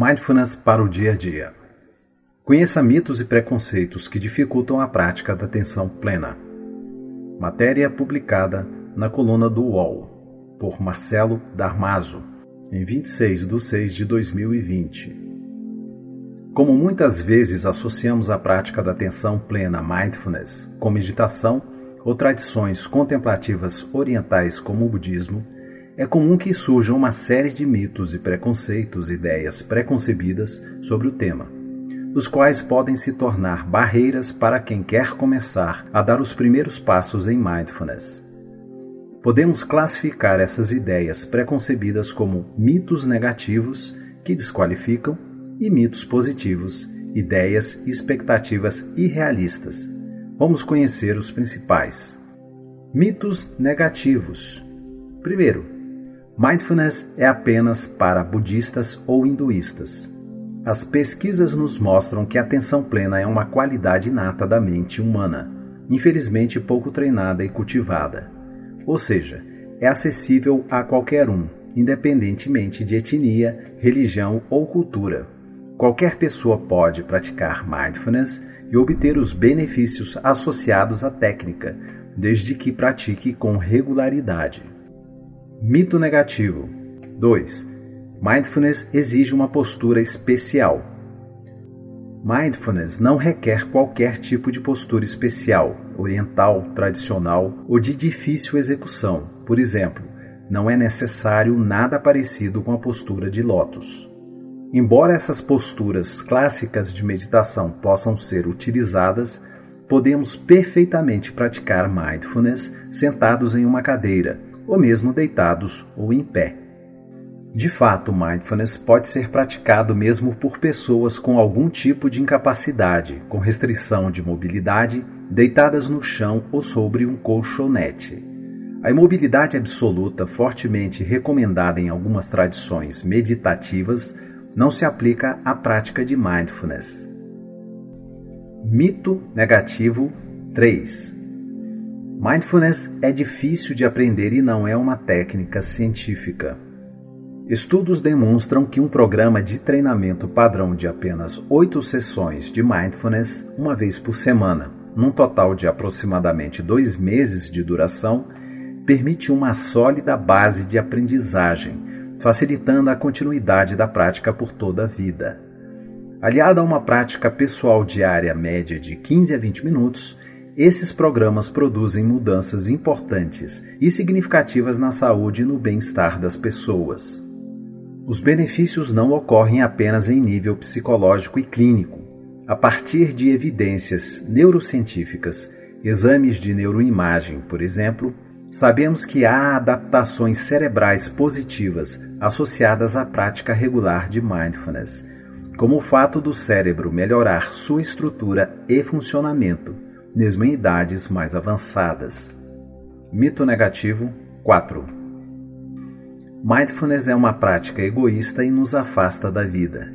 Mindfulness para o dia a dia. Conheça mitos e preconceitos que dificultam a prática da atenção plena. Matéria publicada na coluna do UOL, por Marcelo Darmazo, em 26 de 6 de 2020. Como muitas vezes associamos a prática da atenção plena mindfulness com meditação ou tradições contemplativas orientais como o budismo, é comum que surjam uma série de mitos e preconceitos, ideias preconcebidas sobre o tema, os quais podem se tornar barreiras para quem quer começar a dar os primeiros passos em mindfulness. Podemos classificar essas ideias preconcebidas como mitos negativos que desqualificam e mitos positivos, ideias e expectativas irrealistas. Vamos conhecer os principais. Mitos negativos. Primeiro, Mindfulness é apenas para budistas ou hinduístas. As pesquisas nos mostram que a atenção plena é uma qualidade inata da mente humana, infelizmente pouco treinada e cultivada. Ou seja, é acessível a qualquer um, independentemente de etnia, religião ou cultura. Qualquer pessoa pode praticar mindfulness e obter os benefícios associados à técnica, desde que pratique com regularidade. Mito negativo. 2. Mindfulness exige uma postura especial. Mindfulness não requer qualquer tipo de postura especial, oriental, tradicional ou de difícil execução. Por exemplo, não é necessário nada parecido com a postura de lótus. Embora essas posturas clássicas de meditação possam ser utilizadas, podemos perfeitamente praticar mindfulness sentados em uma cadeira ou mesmo deitados ou em pé. De fato, mindfulness pode ser praticado mesmo por pessoas com algum tipo de incapacidade, com restrição de mobilidade, deitadas no chão ou sobre um colchonete. A imobilidade absoluta, fortemente recomendada em algumas tradições meditativas, não se aplica à prática de mindfulness. Mito negativo 3 Mindfulness é difícil de aprender e não é uma técnica científica. Estudos demonstram que um programa de treinamento padrão de apenas oito sessões de mindfulness, uma vez por semana, num total de aproximadamente dois meses de duração, permite uma sólida base de aprendizagem, facilitando a continuidade da prática por toda a vida. Aliada a uma prática pessoal diária média de 15 a 20 minutos, esses programas produzem mudanças importantes e significativas na saúde e no bem-estar das pessoas. Os benefícios não ocorrem apenas em nível psicológico e clínico. A partir de evidências neurocientíficas, exames de neuroimagem, por exemplo, sabemos que há adaptações cerebrais positivas associadas à prática regular de mindfulness, como o fato do cérebro melhorar sua estrutura e funcionamento mesmo em idades mais avançadas. Mito negativo 4. Mindfulness é uma prática egoísta e nos afasta da vida.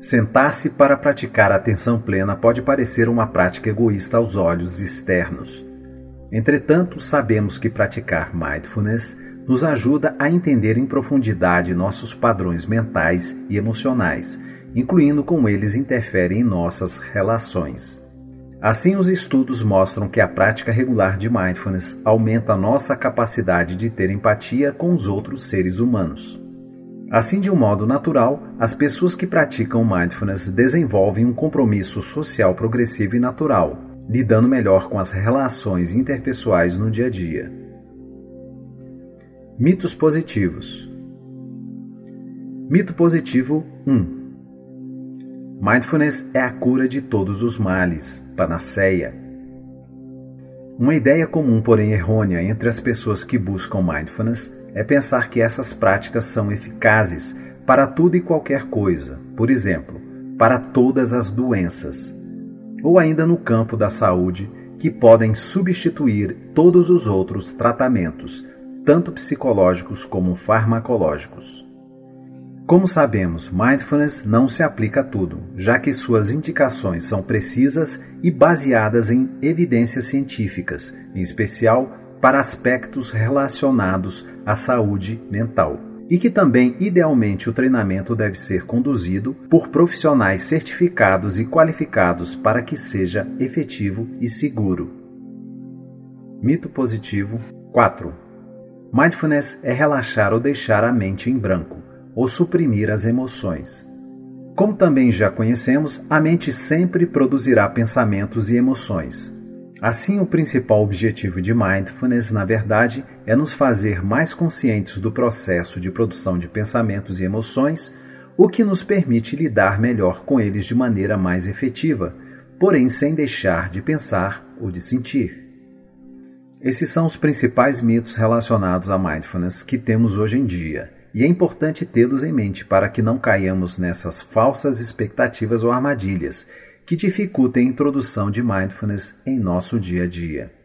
Sentar-se para praticar a atenção plena pode parecer uma prática egoísta aos olhos externos. Entretanto, sabemos que praticar mindfulness nos ajuda a entender em profundidade nossos padrões mentais e emocionais, incluindo como eles interferem em nossas relações. Assim, os estudos mostram que a prática regular de mindfulness aumenta nossa capacidade de ter empatia com os outros seres humanos. Assim, de um modo natural, as pessoas que praticam mindfulness desenvolvem um compromisso social progressivo e natural, lidando melhor com as relações interpessoais no dia a dia. Mitos positivos. Mito positivo 1. Mindfulness é a cura de todos os males, panaceia. Uma ideia comum, porém errônea, entre as pessoas que buscam mindfulness é pensar que essas práticas são eficazes para tudo e qualquer coisa, por exemplo, para todas as doenças, ou ainda no campo da saúde, que podem substituir todos os outros tratamentos, tanto psicológicos como farmacológicos. Como sabemos, mindfulness não se aplica a tudo, já que suas indicações são precisas e baseadas em evidências científicas, em especial para aspectos relacionados à saúde mental. e que também, idealmente, o treinamento deve ser conduzido por profissionais certificados e qualificados para que seja efetivo e seguro. Mito positivo 4. Mindfulness é relaxar ou deixar a mente em branco, ou suprimir as emoções. Como também já conhecemos, a mente sempre produzirá pensamentos e emoções. Assim, o principal objetivo de mindfulness, na verdade, é nos fazer mais conscientes do processo de produção de pensamentos e emoções, o que nos permite lidar melhor com eles de maneira mais efetiva, porém sem deixar de pensar ou de sentir. Esses são os principais mitos relacionados a mindfulness que temos hoje em dia, e é importante tê-los em mente para que não caiamos nessas falsas expectativas ou armadilhas que dificultem a introdução de mindfulness em nosso dia a dia.